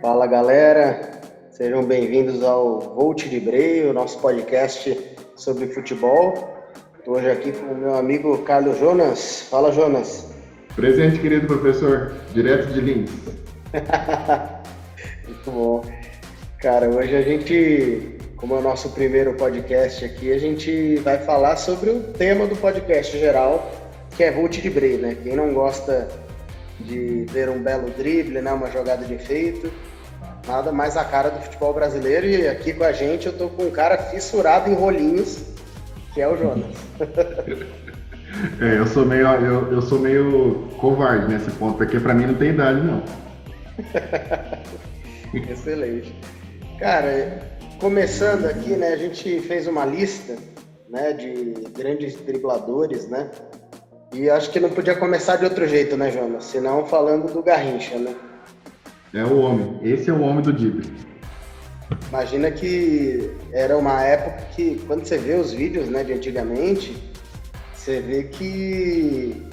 Fala galera, sejam bem-vindos ao Volt de Breio, nosso podcast sobre futebol. Estou hoje aqui com o meu amigo Carlos Jonas. Fala Jonas. Presente, querido professor, direto de Lins. Muito bom. Cara, hoje a gente, como é o nosso primeiro podcast aqui, a gente vai falar sobre o tema do podcast geral, que é Volt de Breio, né? Quem não gosta de ver um belo drible, né, uma jogada de efeito. Nada mais a cara do futebol brasileiro. E aqui com a gente eu tô com um cara fissurado em rolinhos, que é o Jonas. é, eu sou meio, eu, eu sou meio covarde nesse ponto, porque para mim não tem idade, não. Excelente. Cara, começando aqui, né, a gente fez uma lista, né, de grandes dribladores, né, e acho que não podia começar de outro jeito, né, Jonas? Senão falando do Garrincha, né? É o homem. Esse é o homem do drible. Imagina que era uma época que, quando você vê os vídeos né, de antigamente, você vê que,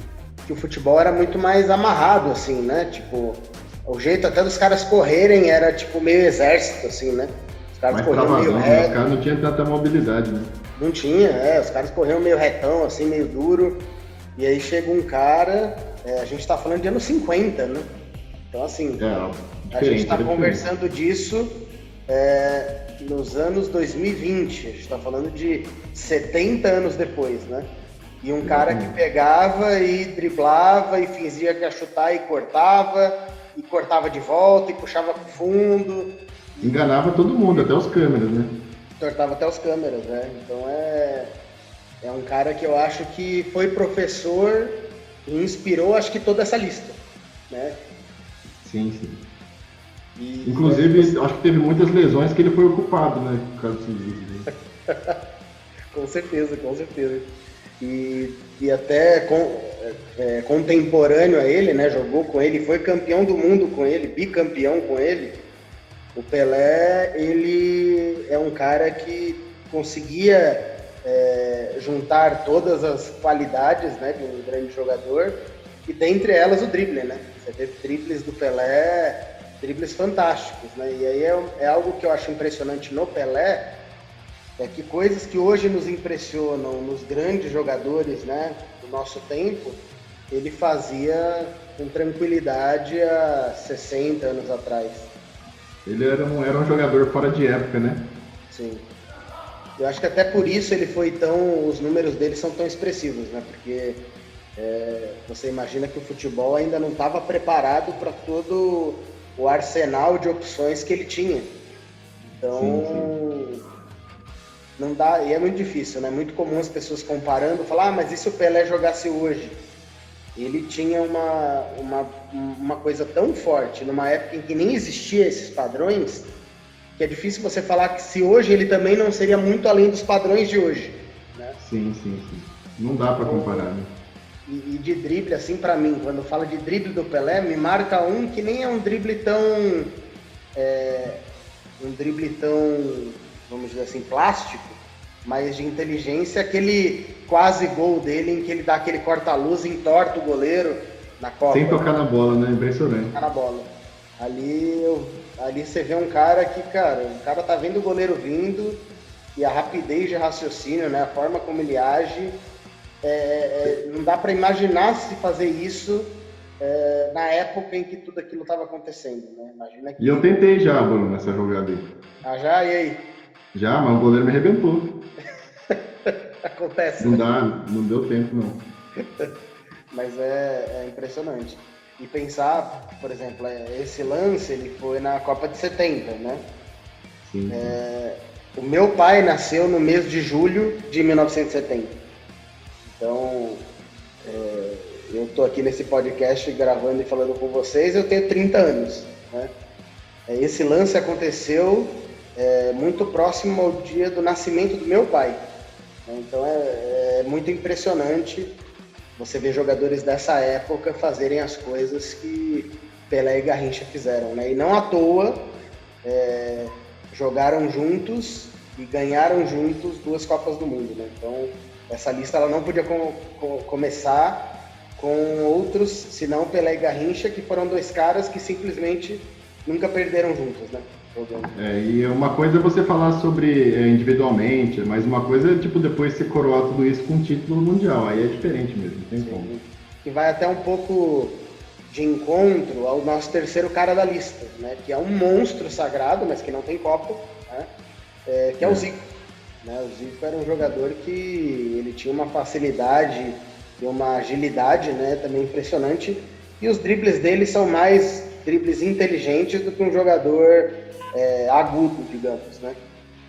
que o futebol era muito mais amarrado, assim, né? Tipo, o jeito até dos caras correrem era tipo meio exército, assim, né? Os caras mais corriam meio né? reto. Os caras não tinham tanta mobilidade, né? Não tinha, é. Os caras corriam meio retão, assim, meio duro. E aí chega um cara, é, a gente está falando de anos 50, né? Então, assim, é, a gente está conversando disso é, nos anos 2020, a gente está falando de 70 anos depois, né? E um cara que pegava e driblava e fingia que ia chutar e cortava, e cortava de volta e puxava pro fundo. Enganava todo mundo, até os câmeras, né? Tortava até os câmeras, né? Então é é um cara que eu acho que foi professor e inspirou, acho que toda essa lista, né? Sim, sim. E, Inclusive, é... acho que teve muitas lesões que ele foi ocupado, né? Por causa disso. com certeza, com certeza. E, e até com, é, é, contemporâneo a ele, né? Jogou com ele, foi campeão do mundo com ele, bicampeão com ele. O Pelé, ele é um cara que conseguia é, juntar todas as qualidades né, de um grande jogador e dentre elas o drible, né? Você teve triples do Pelé, dribles fantásticos, né? E aí é, é, algo que eu acho impressionante no Pelé, é que coisas que hoje nos impressionam nos grandes jogadores, né, do nosso tempo, ele fazia com tranquilidade há 60 anos atrás. Ele era um, era um jogador fora de época, né? Sim. Eu acho que até por isso ele foi tão. Os números dele são tão expressivos, né? Porque é, você imagina que o futebol ainda não estava preparado para todo o arsenal de opções que ele tinha. Então. Sim, sim. Não dá, e é muito difícil, né? É muito comum as pessoas comparando, falar, ah, mas e se o Pelé jogasse hoje? Ele tinha uma, uma, uma coisa tão forte, numa época em que nem existia esses padrões, que é difícil você falar que se hoje ele também não seria muito além dos padrões de hoje. Né? Sim, sim, sim. Não dá para comparar, né? E, e, de drible, assim, para mim, quando fala de drible do Pelé, me marca um que nem é um drible tão. É, um drible tão, vamos dizer assim, plástico, mas de inteligência, aquele quase gol dele em que ele dá aquele corta-luz, entorta o goleiro na Copa. Sem tocar na bola, né? Impressionante. Tocar na bola. Ali eu Ali você vê um cara que, cara, o cara tá vendo o goleiro vindo e a rapidez de raciocínio, né? A forma como ele age. É, é, não dá para imaginar se fazer isso é, na época em que tudo aquilo estava acontecendo, né? Imagina que... E eu tentei já, Bruno, nessa jogada aí. Ah, já? E aí? Já, mas o goleiro me arrebentou. Acontece. Não né? dá, não deu tempo, não. mas é, é impressionante. E pensar, por exemplo, é, esse lance ele foi na Copa de 70, né? Sim. É, o meu pai nasceu no mês de julho de 1970. Então, é, eu estou aqui nesse podcast gravando e falando com vocês, eu tenho 30 anos. Né? É, esse lance aconteceu é, muito próximo ao dia do nascimento do meu pai. Então é, é muito impressionante você vê jogadores dessa época fazerem as coisas que Pelé e Garrincha fizeram, né? E não à toa é, jogaram juntos e ganharam juntos duas Copas do Mundo, né? Então essa lista ela não podia com, com, começar com outros, senão Pelé e Garrincha, que foram dois caras que simplesmente nunca perderam juntos, né? É, e uma coisa é você falar sobre é, individualmente, mas uma coisa é tipo depois você coroar tudo isso com um título mundial, aí é diferente mesmo, não tem Sim. como. Que vai até um pouco de encontro ao nosso terceiro cara da lista, né? Que é um monstro sagrado, mas que não tem copo, né? É, que é, é. o Zico. Né? O Zico era um jogador que ele tinha uma facilidade e uma agilidade, né? Também impressionante. E os dribles dele são mais dribles inteligentes do que um jogador é, agudo, digamos, né?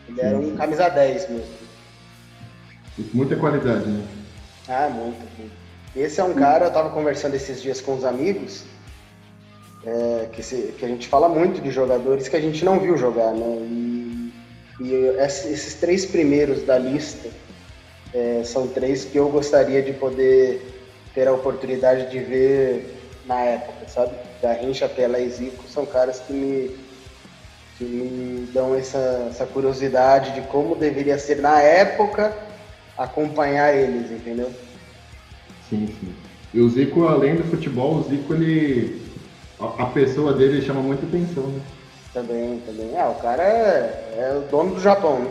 Ele era um camisa 10 mesmo. Muita qualidade, né? Ah, muito, muito. Esse é um cara, eu estava conversando esses dias com os amigos, é, que, se, que, a gente fala muito de jogadores que a gente não viu jogar, né? E, e esses três primeiros da lista é, são três que eu gostaria de poder ter a oportunidade de ver na época, sabe? Garrincha, Pelé e Zico são caras que me, que me dão essa, essa curiosidade de como deveria ser na época acompanhar eles, entendeu? Sim, sim. E o Zico, além do futebol, o Zico, ele. A, a pessoa dele chama muita atenção, né? Também, também. Ah, o cara é, é o dono do Japão, né?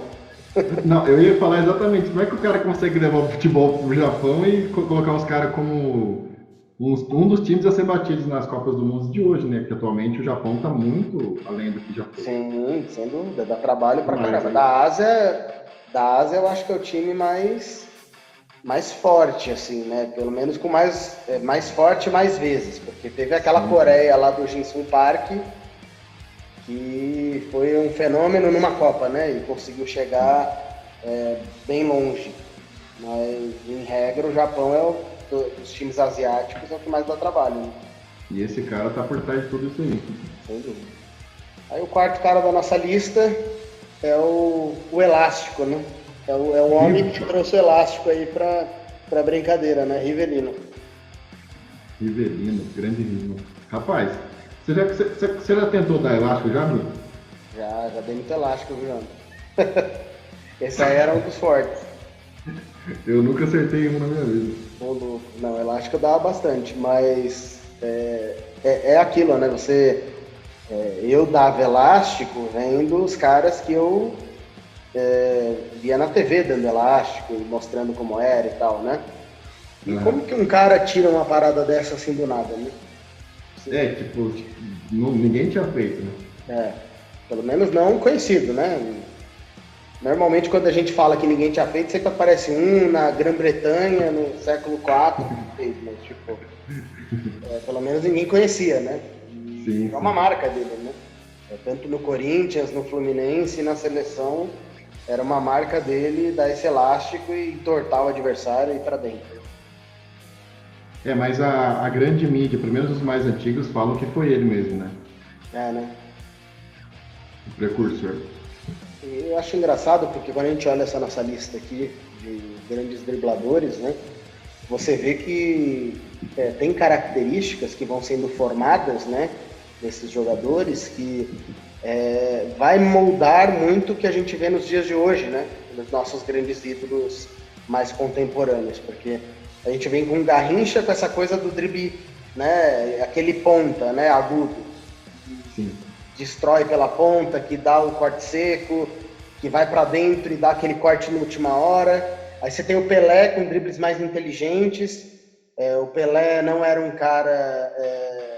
Não, eu ia falar exatamente como é que o cara consegue levar o futebol pro Japão e colocar os caras como um dos times a ser batidos nas Copas do Mundo de hoje, né? Porque atualmente o Japão está muito além do que já foi. Sim, sem dúvida, dá trabalho pra Mas, caramba. É. Da Ásia, da Ásia eu acho que é o time mais mais forte, assim, né? Pelo menos com mais, é, mais forte mais vezes, porque teve aquela Sim. Coreia lá do Jinsun Park que foi um fenômeno numa Copa, né? E conseguiu chegar é, bem longe. Mas, em regra, o Japão é o dos times asiáticos é o que mais dá trabalho. Né? E esse cara tá por trás de tudo isso aí. Sem dúvida. Aí o quarto cara da nossa lista é o, o elástico, né? É o, é o homem que trouxe o elástico aí pra, pra brincadeira, né? Rivelino. Rivelino, grande Rivelino. Rapaz, você já, você, você já tentou dar elástico já, meu? Já, já dei muito elástico, viu, Esse aí era um dos fortes. Eu nunca acertei um na minha vida. Ô, louco. Não, elástico dá bastante, mas é, é, é aquilo, né? Você. É, eu dava elástico vendo os caras que eu é, via na TV dando elástico e mostrando como era e tal, né? E uhum. como que um cara tira uma parada dessa assim do nada, né? É, tipo, não, ninguém tinha feito, né? É, pelo menos não conhecido, né? Normalmente, quando a gente fala que ninguém tinha feito, sempre aparece um na Grã-Bretanha, no século IV, mas, tipo, é, pelo menos ninguém conhecia, né? Sim, é uma marca dele, né? É, tanto no Corinthians, no Fluminense, na seleção, era uma marca dele dar esse elástico e entortar o adversário e ir para dentro. É, mas a, a grande mídia, pelo menos os mais antigos, falam que foi ele mesmo, né? É, né? O precursor. Eu acho engraçado porque quando a gente olha essa nossa lista aqui de grandes dribladores, né, você vê que é, tem características que vão sendo formadas, né, desses jogadores que é, vai moldar muito o que a gente vê nos dias de hoje, né, nos nossos grandes ídolos mais contemporâneos, porque a gente vem com Garrincha com essa coisa do drible, né, aquele ponta, né, agudo. Sim destrói pela ponta, que dá o corte seco, que vai para dentro e dá aquele corte na última hora. Aí você tem o Pelé com dribles mais inteligentes. É, o Pelé não era um cara é,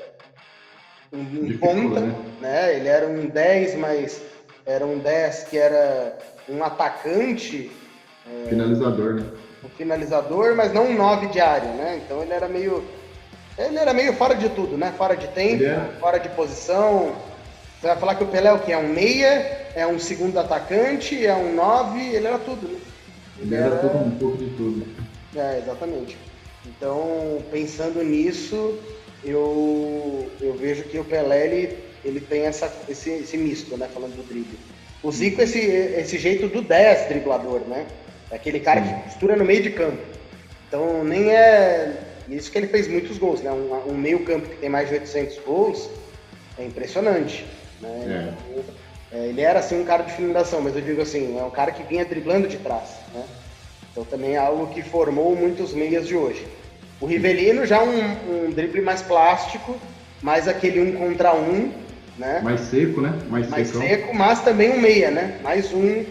um, um ponta, né? né? Ele era um 10, mas era um 10 que era um atacante. É, finalizador, né? Um finalizador, mas não um 9 diário, né? Então ele era meio. Ele era meio fora de tudo, né? Fora de tempo, é... fora de posição. Você vai falar que o Pelé é o que? É um meia, é um segundo atacante, é um nove, ele era tudo, né? Ele, ele era, era um pouco de tudo. É, exatamente. Então, pensando nisso, eu, eu vejo que o Pelé, ele, ele tem essa, esse, esse misto, né? Falando do drible. O Zico, esse, esse jeito do 10 driblador, né? É aquele cara que costura no meio de campo. Então, nem é isso que ele fez muitos gols, né? Um, um meio campo que tem mais de 800 gols é impressionante. Né? É. é. Ele era assim um cara de finalização, mas eu digo assim, é um cara que vinha driblando de trás. Né? Então também é algo que formou muitos meias de hoje. O Rivelino já um, um drible mais plástico, mais aquele um contra um, né? Mais seco, né? Mais, mais seco, mas também um meia, né? Mais um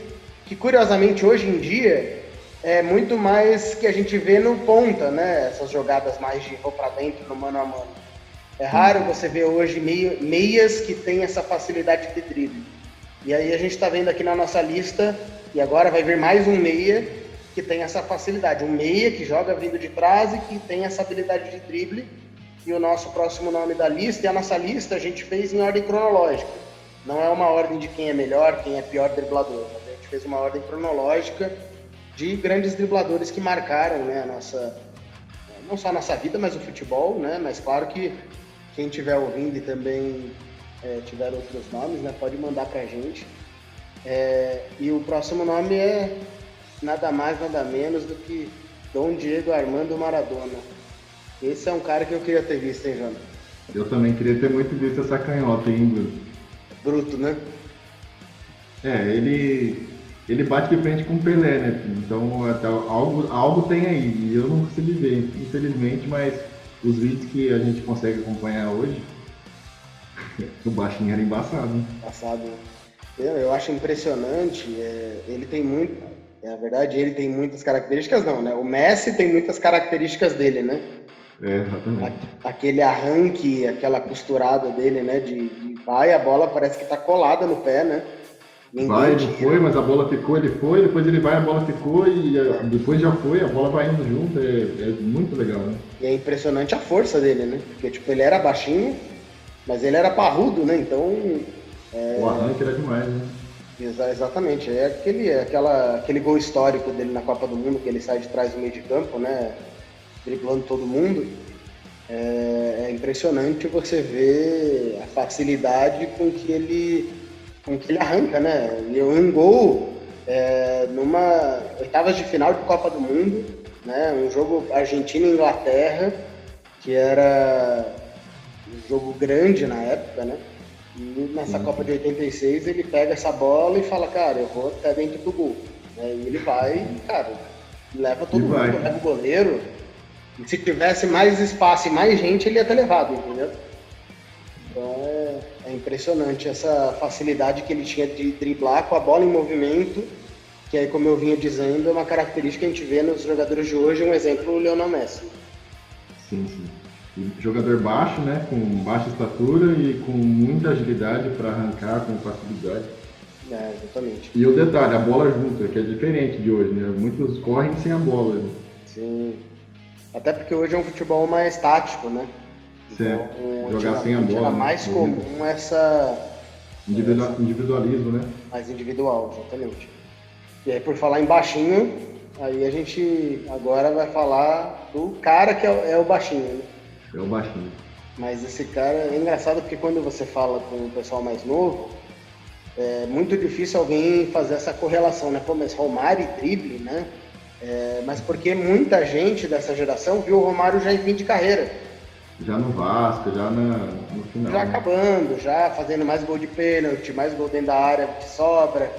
que curiosamente hoje em dia é muito mais que a gente vê no ponta, né? Essas jogadas mais de vou para dentro no mano a mano. É raro você ver hoje meias que têm essa facilidade de drible. E aí a gente está vendo aqui na nossa lista, e agora vai vir mais um meia que tem essa facilidade. Um meia que joga vindo de trás e que tem essa habilidade de drible. E o nosso próximo nome da lista, e a nossa lista a gente fez em ordem cronológica. Não é uma ordem de quem é melhor, quem é pior driblador. A gente fez uma ordem cronológica de grandes dribladores que marcaram né, a nossa, não só a nossa vida, mas o futebol, né? Mas claro que quem estiver ouvindo e também é, tiver outros nomes, né, pode mandar para a gente. É, e o próximo nome é nada mais, nada menos do que Dom Diego Armando Maradona. Esse é um cara que eu queria ter visto, hein, Jana? Eu também queria ter muito visto essa canhota, hein, Bruto? Bruto, né? É, ele ele bate de frente com o Pelé, né? Então até algo, algo tem aí. E eu não consegui ver, infelizmente, mas os vídeos que a gente consegue acompanhar hoje, o baixinho era embaçado. Né? Embaçado. Eu, eu acho impressionante. É, ele tem muito. É, na verdade, ele tem muitas características, não, né? O Messi tem muitas características dele, né? É, exatamente. Aquele arranque, aquela costurada dele, né? De, de vai, a bola parece que tá colada no pé, né? Ninguém vai, ele foi, mas a bola ficou, ele foi, depois ele vai, a bola ficou e é. depois já foi, a bola vai indo junto, é, é, muito legal, né? E é impressionante a força dele, né? Porque, tipo, ele era baixinho, mas ele era parrudo, né? Então... É... O arranque era demais, né? Exa exatamente, é aquele, é aquela, aquele gol histórico dele na Copa do Mundo, que ele sai de trás do meio de campo, né? Driblando todo mundo. É, é impressionante você ver a facilidade com que ele com que ele arranca, né? E um gol é, numa oitavas de final de Copa do Mundo, né? Um jogo Argentina e Inglaterra, que era um jogo grande na época, né? E nessa uhum. Copa de 86 ele pega essa bola e fala, cara, eu vou até dentro do gol. Né? E ele vai e, cara, leva todo e mundo, vai. leva o goleiro. E se tivesse mais espaço e mais gente, ele ia ter levado, entendeu? Então é, é impressionante essa facilidade que ele tinha de driblar com a bola em movimento, que aí, como eu vinha dizendo, é uma característica que a gente vê nos jogadores de hoje, um exemplo, o Lionel Messi. Sim, sim. Jogador baixo, né, com baixa estatura e com muita agilidade para arrancar com facilidade. É, exatamente. E o detalhe, a bola junta, que é diferente de hoje, né? Muitos correm sem a bola. Né? Sim. Até porque hoje é um futebol mais tático, né? Certo. Então, Jogar sem a bola. Era mais né? comum essa. Individual, individualismo, né? Mais individual, exatamente. E aí, por falar em baixinho, aí a gente agora vai falar do cara que é, é o baixinho, né? É o baixinho. Mas esse cara é engraçado porque quando você fala com o pessoal mais novo, é muito difícil alguém fazer essa correlação, né? Pô, mas Romário e drible, né? É, mas porque muita gente dessa geração viu o Romário já em fim de carreira. Já no Vasco, já na, no final. Já né? acabando, já fazendo mais gol de pênalti, mais gol dentro da área que sobra.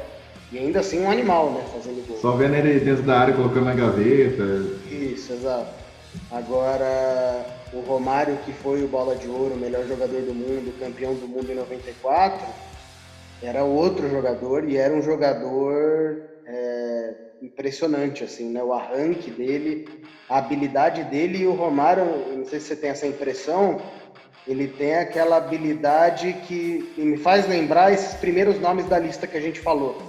E ainda assim um animal, né? Fazendo gol. Só vendo ele dentro da área colocando na gaveta. Isso, exato. Agora, o Romário, que foi o bola de ouro, melhor jogador do mundo, campeão do mundo em 94, era outro jogador e era um jogador é, impressionante, assim, né? O arranque dele, a habilidade dele e o Romário, não sei se você tem essa impressão, ele tem aquela habilidade que me faz lembrar esses primeiros nomes da lista que a gente falou.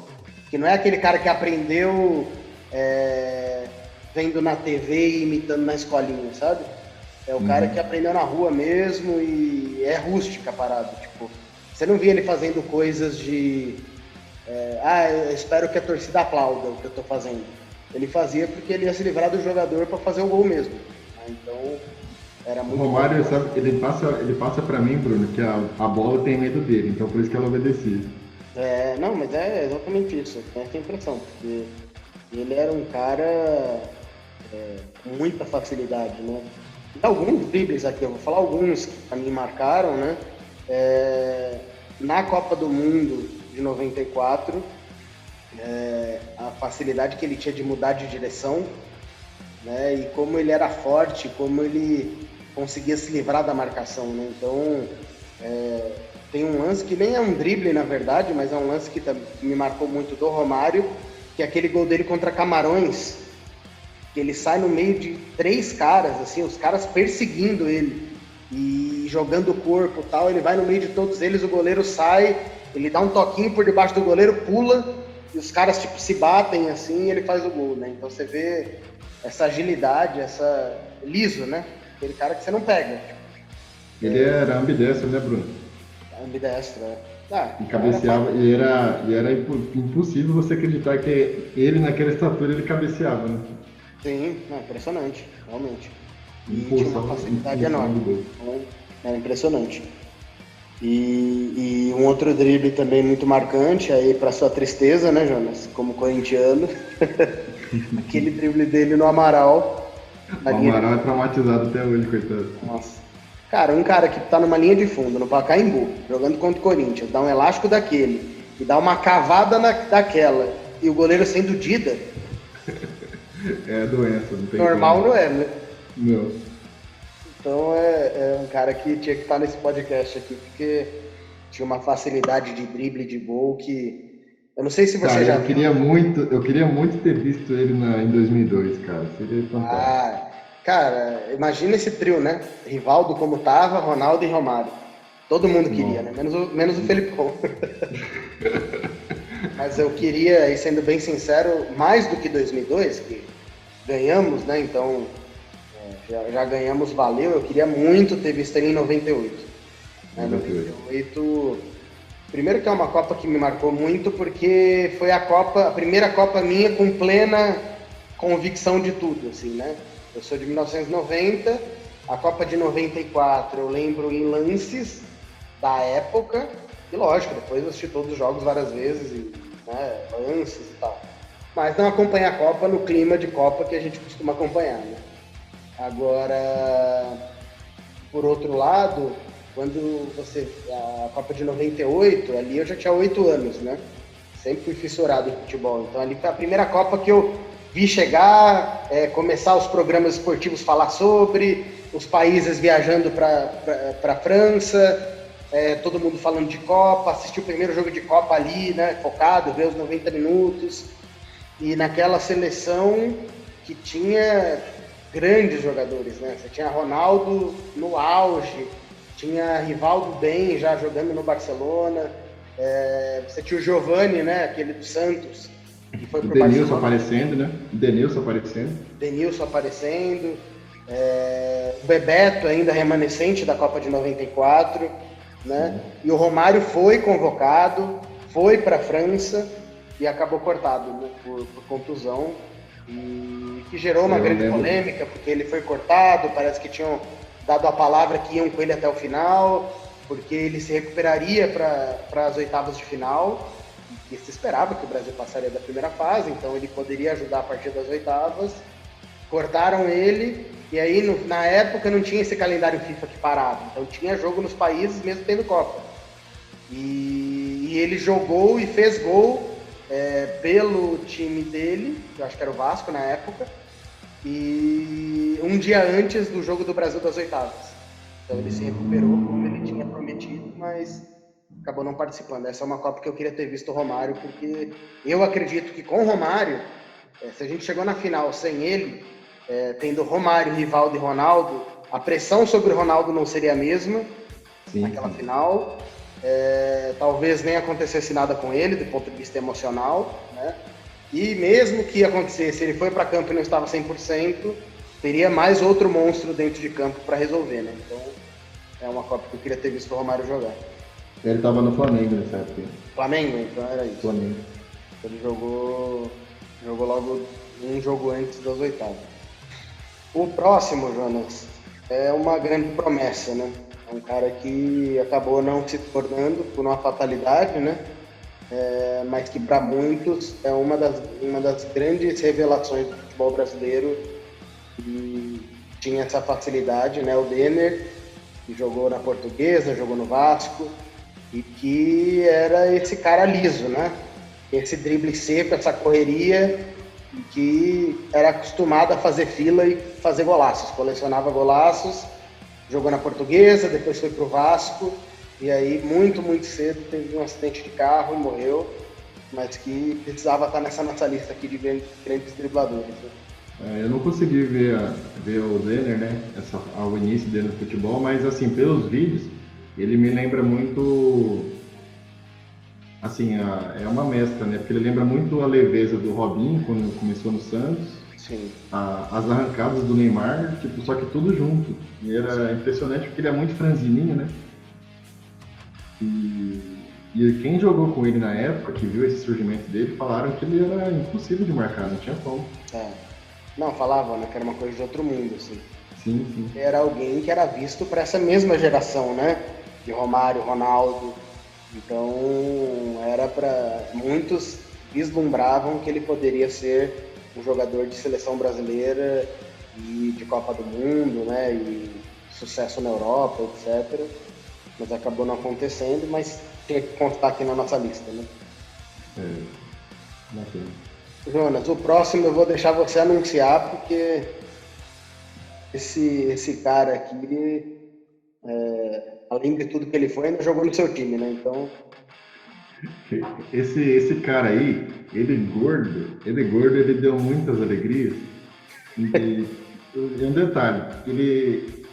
Que não é aquele cara que aprendeu é, vendo na TV e imitando na escolinha, sabe? É o uhum. cara que aprendeu na rua mesmo e é rústica a parada. Tipo, você não via ele fazendo coisas de é, ah, eu espero que a torcida aplauda o que eu estou fazendo. Ele fazia porque ele ia se livrar do jogador para fazer o gol mesmo. Então, era muito. O Romário, sabe, ele passa, ele passa para mim, Bruno, que a, a bola tem medo dele, então por isso que ela obedecia. É, não, mas é exatamente isso. Tem essa impressão, porque ele era um cara é, com muita facilidade, né? E alguns dribles aqui, eu vou falar alguns que mim marcaram, né? É, na Copa do Mundo de 94, é, a facilidade que ele tinha de mudar de direção, né, e como ele era forte, como ele conseguia se livrar da marcação. Né? Então, é, tem um lance que nem é um drible, na verdade, mas é um lance que, me marcou muito do Romário, que é aquele gol dele contra Camarões, que ele sai no meio de três caras, assim, os caras perseguindo ele e jogando o corpo tal, ele vai no meio de todos eles, o goleiro sai, ele dá um toquinho por debaixo do goleiro, pula, e os caras tipo se batem assim e ele faz o gol, né? Então você vê essa agilidade, essa liso, né? Aquele cara que você não pega. Ele era ambidestro, né, Bruno? Ambidestro, é. Ah, e cabeceava, era... e era, e era impossível você acreditar que ele naquela estatura ele cabeceava, né? Sim, é impressionante, realmente. E tinha uma facilidade enorme. Então, é impressionante. E, e, um outro drible também muito marcante, aí para sua tristeza, né, Jonas? Como corintiano. Aquele drible dele no Amaral. O Amaral é traumatizado até hoje, coitado. Nossa. Cara, um cara que tá numa linha de fundo, no Pacaembu, jogando contra o Corinthians, dá um elástico daquele e dá uma cavada na, daquela, e o goleiro sendo Dida. é doença, não tem Normal como. não é, né? Não. Então é, é, um cara que tinha que estar nesse podcast aqui, porque tinha uma facilidade de drible de gol que. Eu não sei se você cara, já. Eu viu. queria, muito, eu queria muito ter visto ele na, em 2002, cara. Seria fantástico. Ah, Cara, imagina esse trio, né? Rivaldo como tava, Ronaldo e Romário. Todo mundo queria, né? Menos o, menos o Felipão. Mas eu queria, e sendo bem sincero, mais do que 2002, que ganhamos, né? Então, é, já, já, ganhamos, valeu. Eu queria muito ter visto ele em 98. Né? 98. Primeiro que é uma Copa que me marcou muito, porque foi a Copa, a primeira Copa minha com plena convicção de tudo, assim, né? Eu sou de 1990, a Copa de 94 eu lembro em lances da época, e lógico, depois eu assisti todos os jogos várias vezes, e, né, lances. Mas não acompanhar a Copa no clima de Copa que a gente costuma acompanhar, né? Agora, por outro lado, quando você. A Copa de 98, ali eu já tinha oito anos, né? Sempre fui fissurado em futebol. Então ali foi a primeira Copa que eu vi chegar, é, começar os programas esportivos falar sobre, os países viajando para a França, é, todo mundo falando de Copa, assistir o primeiro jogo de Copa ali, né, focado, ver os 90 minutos. E naquela seleção que tinha grandes jogadores, né? Você tinha Ronaldo no auge, tinha Rivaldo bem já jogando no Barcelona, é, você tinha o Giovani, né, aquele do Santos, que foi pro Denilson aparecendo, né? Denilson aparecendo. Denilson aparecendo. É, o Bebeto ainda remanescente da Copa de 94, né? E o Romário foi convocado, foi para a França e acabou cortado né? Por, por, contusão e que gerou uma Eu grande lembro. polêmica porque ele foi cortado, parece que tinham dado a palavra que iam com ele até o final, porque ele se recuperaria para as oitavas de final e se esperava que o Brasil passaria da primeira fase, então ele poderia ajudar a partir das oitavas. Cortaram ele, e aí no, na época não tinha esse calendário FIFA que parava, então tinha jogo nos países mesmo tendo Copa. E, e ele jogou e fez gol é, pelo time dele, eu acho que era o Vasco na época, e um dia antes do jogo do Brasil das oitavas. Então ele se recuperou como ele tinha prometido, mas acabou não participando. Essa é uma Copa que eu queria ter visto o Romário, porque eu acredito que com o Romário, é, se a gente chegou na final sem ele, é, tendo Romário, Rivaldo e Ronaldo, a pressão sobre o Ronaldo não seria a mesma sim, naquela sim. final. É, talvez nem acontecesse nada com ele, do ponto de vista emocional, né? E mesmo que acontecesse, ele foi para campo e não estava 100%, teria mais outro monstro dentro de campo para resolver, né? Então, é uma Copa que eu queria ter visto o Romário jogar. Ele estava no Flamengo nessa época. Flamengo, então era isso. Flamengo. Ele jogou, jogou logo um jogo antes das oitavas. O próximo, Jonas, é uma grande promessa, né? É um cara que acabou não se tornando por uma fatalidade, né? É, mas que para muitos é uma das, uma das grandes revelações do futebol brasileiro e tinha essa facilidade, né? O Denner, que jogou na Portuguesa, jogou no Vasco, e que era esse cara liso, né? Esse drible seco, essa correria, que era acostumado a fazer fila e fazer golaços, colecionava golaços, jogou na Portuguesa, depois foi para o Vasco E aí, muito, muito cedo, teve um acidente de carro morreu, mas que precisava estar nessa nossa lista aqui de grandes dribladores. Né? É, eu não consegui ver, a, ver o Zener, né, essa, ao início dele no futebol, mas assim, pelos vídeos, ele me lembra muito, assim, a, é uma mescla, né, porque ele lembra muito a leveza do Robinho quando começou no Santos, Sim. A, as arrancadas do Neymar, tipo, só que tudo junto. E era Sim. impressionante porque ele é muito franzininho, né? E, e quem jogou com ele na época, que viu esse surgimento dele, falaram que ele era impossível de marcar, não tinha como. É. Não, falavam, né, que era uma coisa de outro mundo, assim. Sim, sim. Era alguém que era visto para essa mesma geração, né? De Romário, Ronaldo. Então, era para muitos vislumbravam que ele poderia ser um jogador de seleção brasileira e de Copa do Mundo, né? E sucesso na Europa, etc mas acabou não acontecendo, mas tinha que constar aqui na nossa lista, né? É. Jonas, o próximo eu vou deixar você anunciar, porque esse, esse cara aqui, é, além de tudo que ele foi, ainda jogou no seu time, né? Então. Esse, esse cara aí, ele é gordo, ele é gordo, ele deu muitas alegrias. E, e um detalhe, ele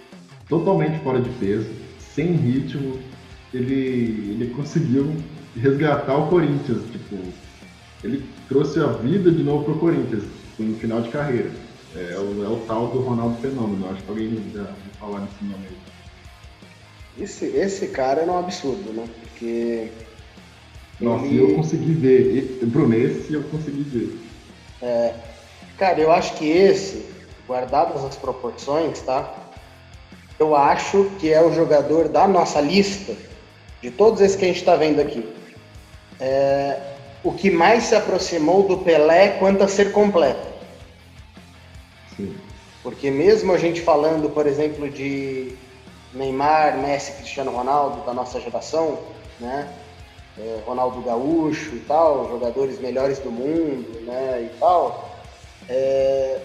totalmente fora de peso, sem ritmo, ele, ele conseguiu resgatar o Corinthians. Tipo, ele trouxe a vida de novo para o Corinthians no final de carreira. É, é, o, é o tal do Ronaldo Fenômeno. Acho que alguém já vai falar nesse nome aí. Esse, esse cara é um absurdo, né? Porque. Nossa, ele... eu consegui ver. Bruno, esse eu consegui ver. É, cara, eu acho que esse, guardadas as proporções, tá? eu acho que é o jogador da nossa lista, de todos esses que a gente está vendo aqui, é, o que mais se aproximou do Pelé quanto a ser completo. Sim. Porque mesmo a gente falando, por exemplo, de Neymar, Messi, Cristiano Ronaldo da nossa geração, né? É, Ronaldo Gaúcho e tal, jogadores melhores do mundo, né? E tal. É,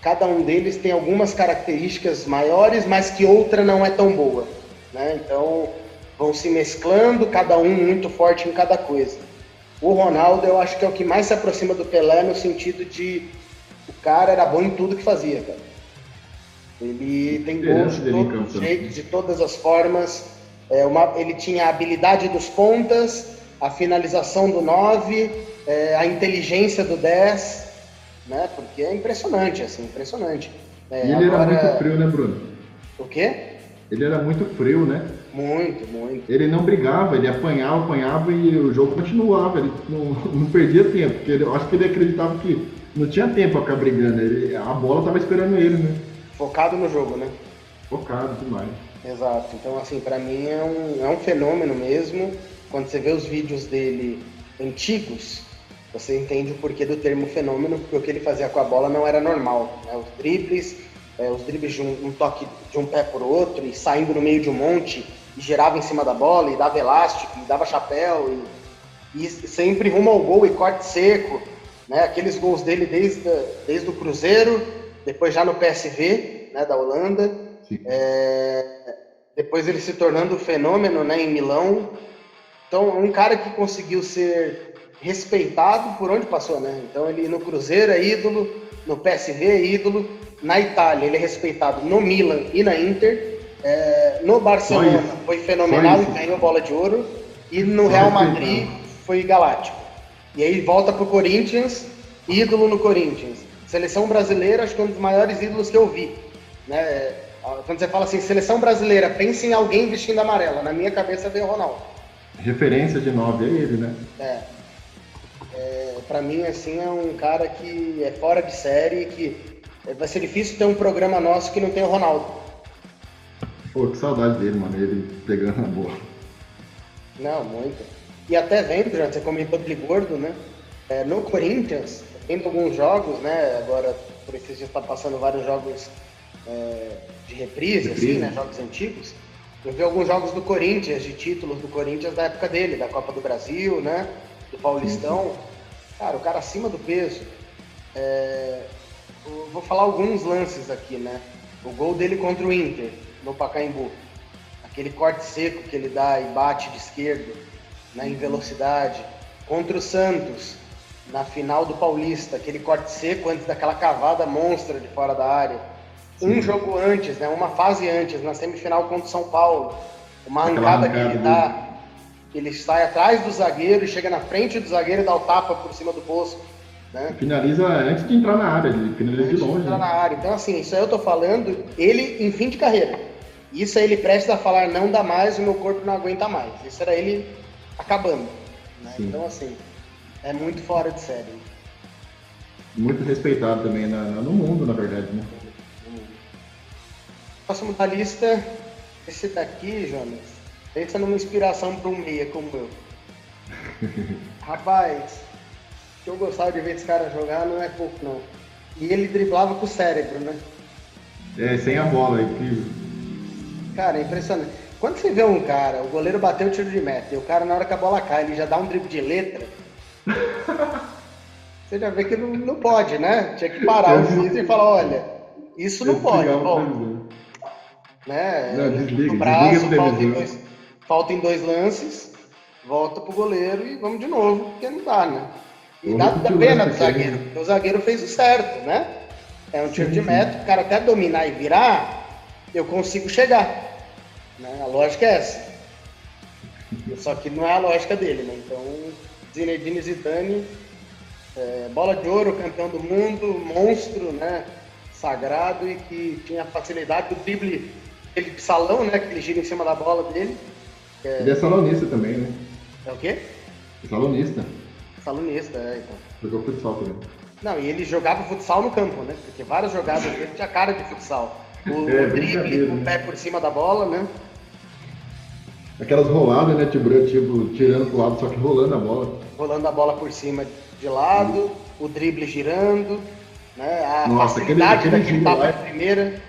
cada um deles tem algumas características maiores, mas que outra não é tão boa. Né? Então vão se mesclando, cada um muito forte em cada coisa. O Ronaldo eu acho que é o que mais se aproxima do Pelé no sentido de o cara era bom em tudo que fazia, cara. Ele tem gols de todos os jeitos, de todas as formas. É uma, ele tinha a habilidade dos pontas, a finalização do 9, é, a inteligência do 10 né? Porque é impressionante, assim, impressionante. É, e ele agora... era muito frio, né, Bruno? O quê? Ele era muito frio, né? Muito, muito. Ele não brigava, ele apanhava, apanhava e o jogo continuava, ele não, não perdia tempo, porque ele, eu acho que ele acreditava que não tinha tempo pra ficar brigando, ele, a bola estava esperando ele, né? Focado no jogo, né? Focado demais. Exato, então assim, para mim é um, é um fenômeno mesmo, quando você vê os vídeos dele antigos, você entende o porquê do termo fenômeno, porque o que ele fazia com a bola não era normal. Né? Os dribles, é, os dribles de um, um, toque de um pé por outro, e saindo no meio de um monte, e girava em cima da bola, e dava elástico, e dava chapéu, e, e sempre rumo ao gol e corte seco. Né? Aqueles gols dele desde, desde o Cruzeiro, depois já no PSV, né, da Holanda. É, depois ele se tornando fenômeno né, em Milão. Então, um cara que conseguiu ser respeitado por onde passou, né? Então ele no Cruzeiro é ídolo, no PSV é ídolo, na Itália ele é respeitado no Milan e na Inter, é, no Barcelona foi fenomenal e ganhou bola de ouro, e no Real Madrid foi galáctico. E aí volta pro Corinthians, ídolo no Corinthians. Seleção brasileira, acho que é um dos maiores ídolos que eu vi. Né? Quando você fala assim, seleção brasileira, pense em alguém vestindo amarela. Na minha cabeça veio o Ronaldo. Referência de nove é ele, né? É é, para mim, assim, é um cara que é fora de série, que vai ser difícil ter um programa nosso que não tem o Ronaldo. Pô, que saudade dele, mano, ele pegando a bola. Não, muito. E até vendo, já você comentou de gordo, né? É, no Corinthians, tendo alguns jogos, né? Agora, por esses dias, está passando vários jogos é, de reprise, reprise, assim, né? Jogos antigos. Eu vi alguns jogos do Corinthians, de títulos do Corinthians da época dele, da Copa do Brasil, né? do Paulistão, cara, o cara acima do peso. É, vou falar alguns lances aqui, né? O gol dele contra o Inter, no Pacaembu. aquele corte seco que ele dá e bate de esquerda, né, em velocidade. Contra o Santos, na final do Paulista, aquele corte seco antes daquela cavada monstra de fora da área. Um jogo antes, né, uma fase antes, na semifinal contra o São Paulo, uma arrancada que ele dá, ele sai atrás do zagueiro, chega na frente do zagueiro e dá o tapa por cima do posto. Né? Finaliza antes de entrar na área, ele finaliza antes de longe. De entrar né? na área. Então, assim, isso aí eu tô falando, ele em fim de carreira. Isso aí ele presta a falar, não dá mais, o meu corpo não aguenta mais. Isso era ele acabando. Né? Então, assim, é muito fora de série. Muito respeitado também na, no mundo, na verdade, né? Próximo da lista, esse daqui, Jonas, pensa numa inspiração para um meia como eu. Rapaz, que eu gostava de ver esse cara jogar não é pouco não. E ele driblava com o cérebro, né? É, sem a bola, é incrível. Cara, é impressionante. Quando você vê um cara, o goleiro bateu o tiro de meta, e o cara, na hora que a bola cai, ele já dá um drible de letra. você já vê que não, não pode, né? Tinha que parar o juiz e falar, olha, isso não pode. Bom, né? Não, desliga, braço, desliga falta, em dois, falta em dois lances, volta pro goleiro e vamos de novo, porque não dá, né? E dá, dá pena do zagueiro, porque o zagueiro fez o certo, né? É um tiro de meta, o cara até dominar e virar, eu consigo chegar. Né? A lógica é essa. Só que não é a lógica dele, né? Então, Zinedine Zidane, é, bola de ouro, campeão do mundo, monstro, né? Sagrado e que tinha facilidade do drible aquele salão, né? Que ele gira em cima da bola dele. É... Ele é salonista também, né? É o quê? Salonista. Salonista, é, então. Jogou futsal também. Não, e ele jogava futsal no campo, né? Porque várias jogadas dele tinha cara de futsal. O, é, o drible, o né? pé por cima da bola, né? Aquelas roladas, né? Tipo, tipo, tirando pro lado, só que rolando a bola. Rolando a bola por cima de lado, o drible girando, né? A Nossa, facilidade aquele, aquele daquele tapa de primeira.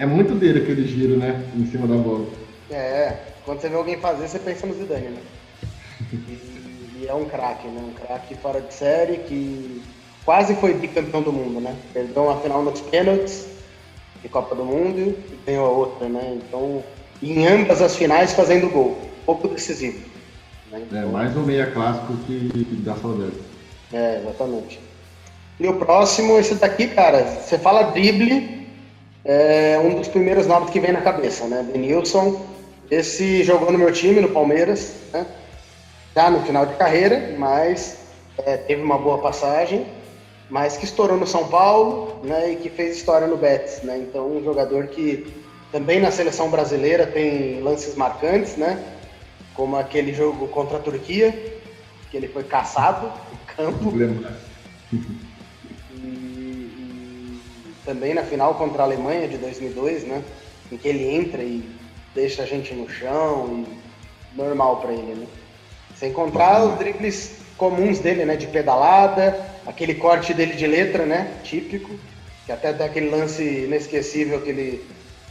É muito dele aquele giro, né? Em cima da bola. É, quando você vê alguém fazer, você pensa no Zidane, né? E, e é um craque, né? Um craque fora de série que quase foi bicampeão do mundo, né? Perdeu a final nos pênaltis de Copa do Mundo e ganhou a outra, né? Então, em ambas as finais fazendo gol. Pouco decisivo. Né? Então, é, mais um meia clássico que, que dá saudade. É, exatamente. E o próximo, esse daqui, cara, você fala drible, é um dos primeiros nomes que vem na cabeça, né? Denilson, esse jogou no meu time, no Palmeiras, né? já no final de carreira, mas é, teve uma boa passagem, mas que estourou no São Paulo, né? E que fez história no Betis, né? Então, um jogador que também na seleção brasileira tem lances marcantes, né? Como aquele jogo contra a Turquia, que ele foi caçado no campo também na final contra a Alemanha de 2002, né? Em que ele entra e deixa a gente no chão e normal para ele, né? Sem contar os dribles comuns dele, né? De pedalada, aquele corte dele de letra, né? Típico, que até dá aquele lance inesquecível que ele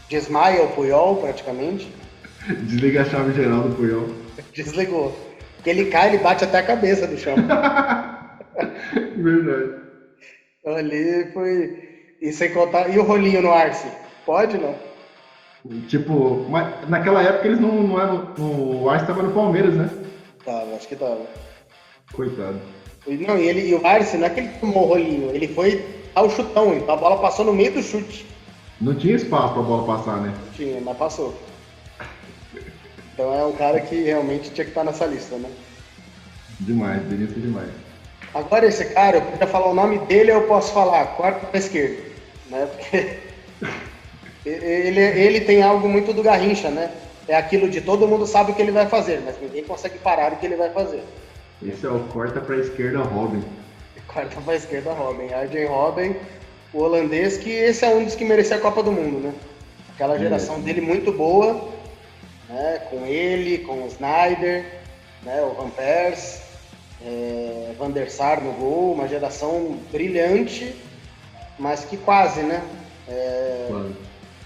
desmaia o Puyol praticamente. Desliga a chave geral do Puyol. Desligou. Porque ele cai, ele bate até a cabeça do chão. Verdade. Ali foi e sem contar. E o rolinho no Arce? Pode não? Tipo, mas naquela época eles não, não eram. O Arce tava no Palmeiras, né? Tava, acho que tava. Coitado. Não, e, ele, e o Arce não é que ele tomou o rolinho, ele foi ao chutão, então a bola passou no meio do chute. Não tinha espaço pra bola passar, né? Tinha, mas passou. Então é um cara que realmente tinha que estar nessa lista, né? Demais, delícia demais. Agora esse cara, eu podia falar o nome dele, eu posso falar quarto para esquerda né? Porque ele, ele tem algo muito do Garrincha, né? É aquilo de todo mundo sabe o que ele vai fazer, mas ninguém consegue parar o que ele vai fazer. Esse é o corta para a esquerda Robin. Corta para a esquerda Robin. Arjen Robin, o holandês, que esse é um dos que merecia a Copa do Mundo, né? Aquela geração é. dele muito boa, né? Com ele, com o Snyder, né? o Van Persie, é, Van der Sar no gol, uma geração brilhante mas que quase, né? É,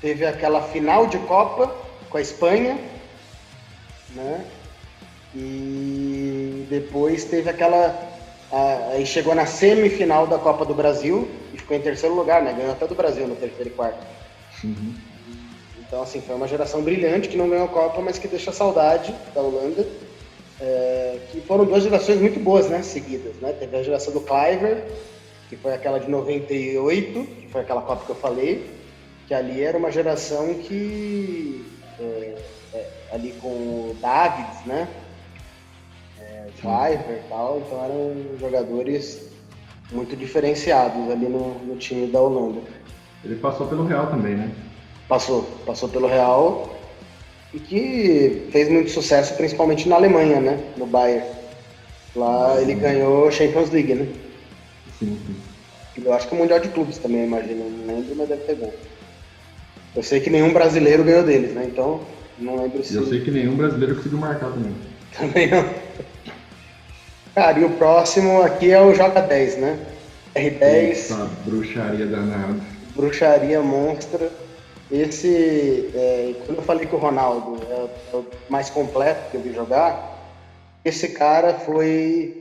teve aquela final de Copa com a Espanha, né? E depois teve aquela. Aí chegou na semifinal da Copa do Brasil e ficou em terceiro lugar, né? Ganhou até do Brasil no terceiro e quarto. Uhum. Então, assim, foi uma geração brilhante que não ganhou a Copa, mas que deixa saudade da Holanda. É, que foram duas gerações muito boas, né, seguidas, né? Teve a geração do Cliver, que foi aquela de 98, que foi aquela Copa que eu falei, que ali era uma geração que é, é, ali com o Davids, né? É, e tal, então eram jogadores muito diferenciados ali no, no time da Holanda. Ele passou pelo Real também, né? Passou, passou pelo Real e que fez muito sucesso, principalmente na Alemanha, né? No Bayern. Lá ele ganhou Champions League, né? Sim, sim. Eu acho que o Mundial de Clubes também, imagino. Não lembro, mas deve ter ganho. Eu sei que nenhum brasileiro ganhou deles, né? Então, não lembro se. Eu sei que nenhum brasileiro conseguiu marcar também. Também não. Cara, e o próximo aqui é o J10, né? R10. Essa bruxaria danada. Bruxaria monstra. Esse, é, quando eu falei que o Ronaldo é, é, o mais completo que eu vi jogar, esse cara foi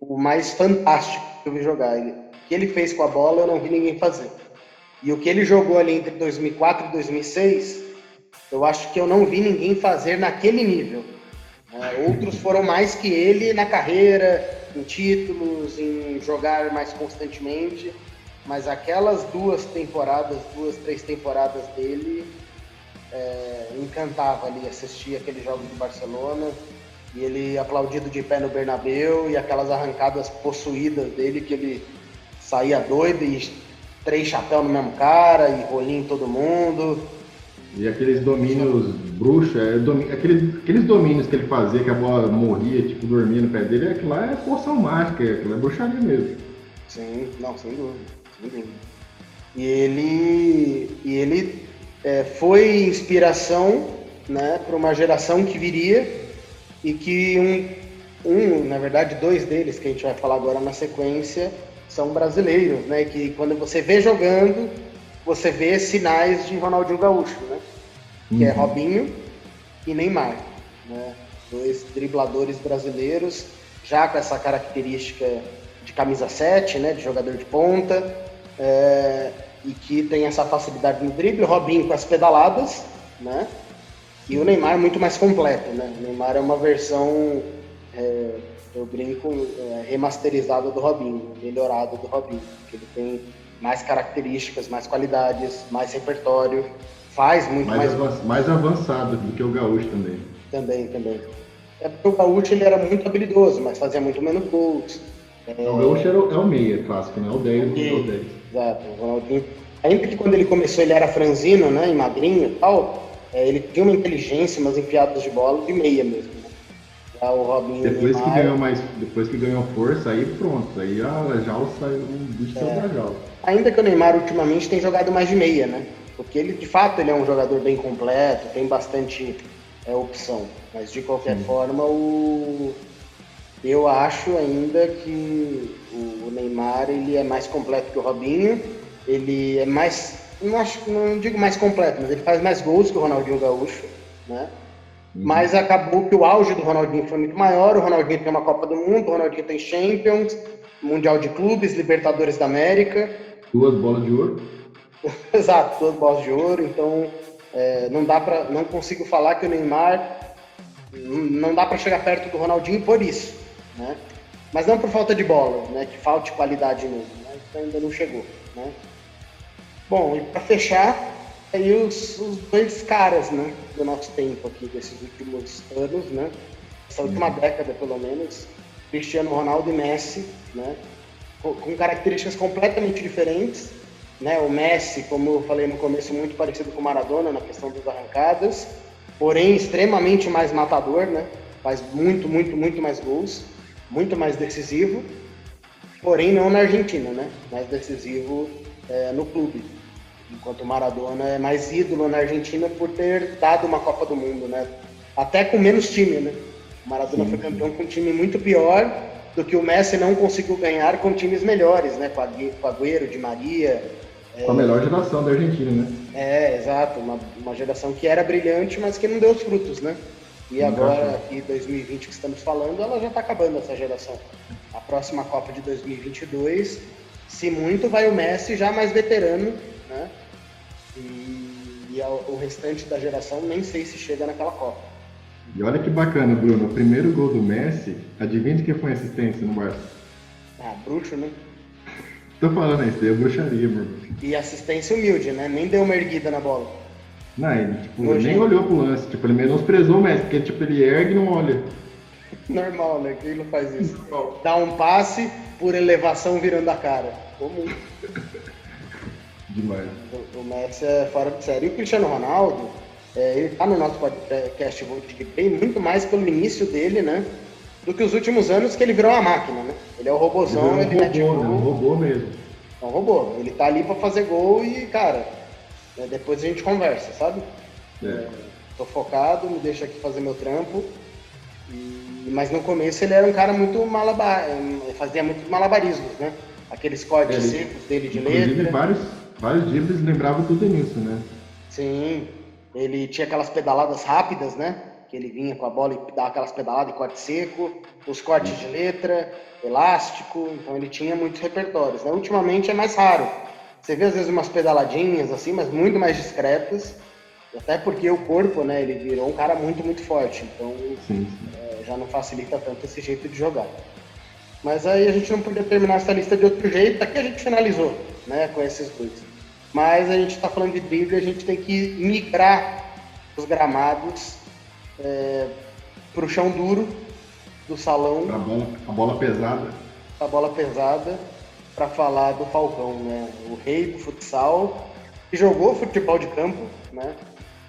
o mais fantástico que eu vi jogar. Ele, o que ele fez com a bola eu não vi ninguém fazer. E o que ele jogou ali entre 2004 e 2006, eu acho que eu não vi ninguém fazer naquele nível. É, outros foram mais que ele na carreira, em títulos, em jogar mais constantemente mas aquelas duas temporadas, duas, três temporadas dele, é, encantava ali assistir aqueles jogos do Barcelona e ele aplaudido de pé no Bernabéu e aquelas arrancadas possuídas dele que ele saía doido e três chapéus no mesmo cara e rolinho em todo mundo. E aqueles domínios bruxa, é, aqueles, aqueles domínios que ele fazia, que a bola morria, tipo, dormia no pé dele, aquilo lá é poção mágica, aquilo é bruxaria mesmo. Sim, não, sem dúvida. E ele, e ele é, foi inspiração né, para uma geração que viria e que um, um, na verdade, dois deles que a gente vai falar agora na sequência são brasileiros, né? Que quando você vê jogando, você vê sinais de Ronaldinho Gaúcho, né? Que é uhum. Robinho e Neymar, né? Dois dribladores brasileiros, já com essa característica de camisa 7, né? De jogador de ponta, é, e que tem essa facilidade no drible, Robinho com as pedaladas, né? E o Neymar muito mais completo, né? O Neymar é uma versão, é, eu brinco, é, remasterizada do Robinho, melhorada do Robinho, que ele tem mais características, mais qualidades, mais repertório, faz muito mais... Mais, mais avançado do que o Gaúcho também. Também, também. É porque o Gaúcho ele era muito habilidoso, mas fazia muito menos gols. É... O Gaúcho era o, é o meia clássico, né? O 10 e... o 10. Exato, o Ronaldinho. Ainda que quando ele começou ele era franzino, né, e magrinho e tal, é, ele tinha uma inteligência, umas enfiadas de bola de meia mesmo. Né? Já o Robinho depois Neymar, que ganhou mais, depois que ganhou força, aí pronto, aí a jaula saiu um bicho é, da jaula. Ainda que o Neymar ultimamente tem jogado mais de meia, né? Porque ele de fato ele é um jogador bem completo, tem bastante é, opção, mas de qualquer Sim. forma o eu acho ainda que o Neymar ele é mais completo que o Robinho. Ele é mais, não acho, não digo mais completo, mas ele faz mais gols que o Ronaldinho Gaúcho, né? Uhum. Mas acabou que o auge do Ronaldinho foi muito maior. O Ronaldinho tem uma Copa do Mundo, o Ronaldinho tem Champions, Mundial de Clubes, Libertadores da América. Duas bolas de ouro. Exato, duas bolas de ouro. Então é, não dá para, não consigo falar que o Neymar não dá para chegar perto do Ronaldinho por isso né? Mas não por falta de bola, né? Que falte qualidade mesmo, né? Isso ainda não chegou, né? Bom, e para fechar, aí os, os, dois caras, né? Do nosso tempo aqui, desses últimos anos, né? Essa última uhum. década, pelo menos, Cristiano Ronaldo e Messi, né? Com, com características completamente diferentes, né? O Messi, como eu falei no começo, muito parecido com o Maradona na questão das arrancadas, porém extremamente mais matador, né? Faz muito, muito, muito mais gols muito mais decisivo, porém não na Argentina, né? Mais decisivo é, no clube. Enquanto o Maradona é mais ídolo na Argentina por ter dado uma Copa do Mundo, né? Até com menos time, né? O Maradona sim, foi campeão com um time muito pior do que o Messi não conseguiu ganhar com times melhores, né? Com Agüero, Di Maria. É, com a melhor geração da Argentina, né? É, exato. Uma, uma geração que era brilhante, mas que não deu os frutos, né? E agora, aqui 2020 que estamos falando, ela já está acabando essa geração. A próxima Copa de 2022, se muito, vai o Messi já mais veterano, né? E, e E o restante da geração nem sei se chega naquela Copa. E olha que bacana, Bruno. O primeiro gol do Messi, adivinha de quem foi a assistência no Barça? Ah, bruxo, né? Tô falando isso, é bruxaria, mano. E assistência humilde, né? Nem deu uma erguida na bola. Não, ele tipo, nem olhou pro lance, tipo, ele menosprezou o Messi, porque tipo, ele ergue e não olha. Normal, né? Quem não faz isso? Dá um passe por elevação virando a cara. Comum. Demais. O, o Messi é fora de série. E o Cristiano Ronaldo, é, ele tá no nosso podcast Volt bem muito mais pelo início dele, né? Do que os últimos anos que ele virou uma máquina, né? Ele é o robôzão, ele, ele robô, né? Um robô mesmo. É um robô. Ele tá ali pra fazer gol e, cara, é, depois a gente conversa, sabe? É. É, tô focado, me deixa aqui fazer meu trampo. E, mas no começo ele era um cara muito malabar, é, fazia muitos malabarismos, né? Aqueles cortes ele, secos dele de letra. Vários, vários dribles lembravam tudo nisso, né? Sim, ele tinha aquelas pedaladas rápidas, né? Que ele vinha com a bola e dava aquelas pedaladas de corte seco, os cortes de letra, elástico, então ele tinha muitos repertórios. Né? Ultimamente é mais raro. Você vê às vezes umas pedaladinhas assim, mas muito mais discretas. Até porque o corpo, né, ele virou um cara muito, muito forte. Então sim, sim. É, já não facilita tanto esse jeito de jogar. Mas aí a gente não podia terminar essa lista de outro jeito. Aqui a gente finalizou, né, com esses dois. Mas a gente está falando de drible, a gente tem que migrar os gramados é, para o chão duro do salão. A bola, a bola pesada. A bola pesada para falar do Falcão, né? O rei do futsal, que jogou futebol de campo, né?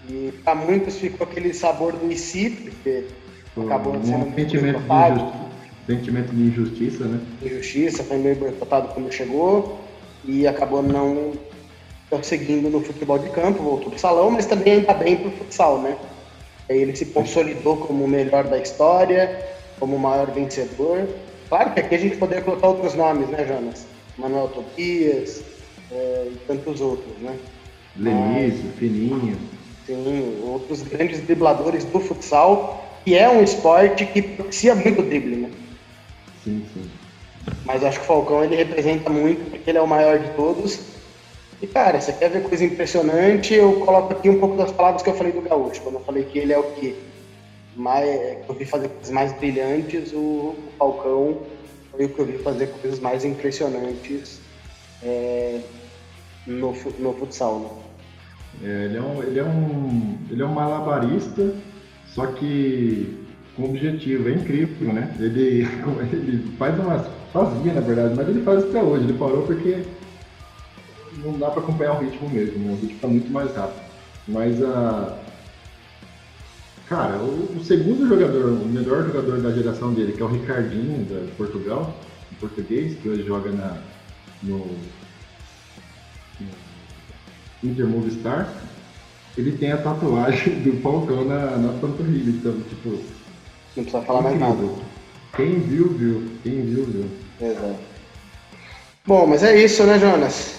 E para muitos ficou aquele sabor do IC, porque Pô, acabou um sendo sentimento de, sentimento de injustiça, né? Injustiça, foi meio boicotado quando chegou e acabou não seguindo no futebol de campo, voltou pro salão, mas também ainda bem pro futsal, né? Ele se consolidou como o melhor da história, como o maior vencedor. Claro que aqui a gente poderia colocar outros nomes, né, Jonas? Manuel Tobias é, e tantos outros, né? Lenísio, Fininho. Sim, outros grandes dribladores do futsal, que é um esporte que propicia muito drible, né? Sim, sim. Mas acho que o Falcão ele representa muito, porque ele é o maior de todos. E cara, você quer ver coisa impressionante? Eu coloco aqui um pouco das palavras que eu falei do Gaúcho, quando eu falei que ele é o que mais, eu vi fazer coisas mais brilhantes, o, o Falcão foi o que eu vi fazer coisas mais impressionantes é, no, no futsal. Né? É, ele, é um, ele, é um, ele é um malabarista, só que com objetivo, é incrível, né? Ele, ele faz umas. fazia na verdade, mas ele faz até hoje. Ele parou porque não dá para acompanhar o ritmo mesmo, né? o ritmo está muito mais rápido. Mas a, Cara, o, o, segundo jogador, o melhor jogador da geração dele, que é o Ricardinho, da Portugal, em português, que hoje joga na, no, no Inter Movistar, ele tem a tatuagem do Falcão na, na panturrilha, então, tipo... Não precisa falar mais nada. Quem viu, viu. Quem viu, viu. Exato. Bom, mas é isso, né, Jonas?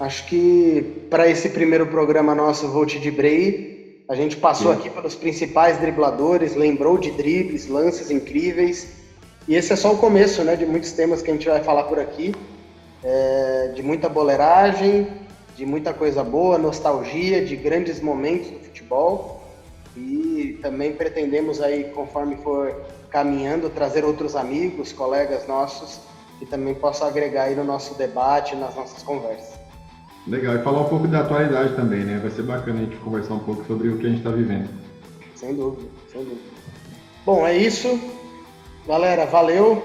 Acho que para esse primeiro programa nosso, Volt de Brei, a gente passou Sim. aqui pelos principais dribladores, lembrou de dribles, lances incríveis. E esse é só o começo né, de muitos temas que a gente vai falar por aqui. É, de muita boleiragem, de muita coisa boa, nostalgia, de grandes momentos do futebol. E também pretendemos aí, conforme for caminhando, trazer outros amigos, colegas nossos, que também possam agregar aí no nosso debate, nas nossas conversas. Legal, e falar um pouco da atualidade também, né? Vai ser bacana a gente conversar um pouco sobre o que a gente está vivendo. Sem dúvida, sem dúvida. Bom, é isso. Galera, valeu.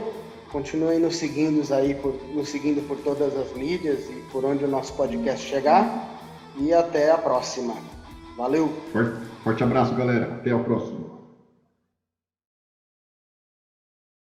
Continuem nos seguindo aí, por, nos seguindo por todas as mídias e por onde o nosso podcast chegar. E até a próxima. Valeu. Forte, forte abraço, galera. Até a próxima.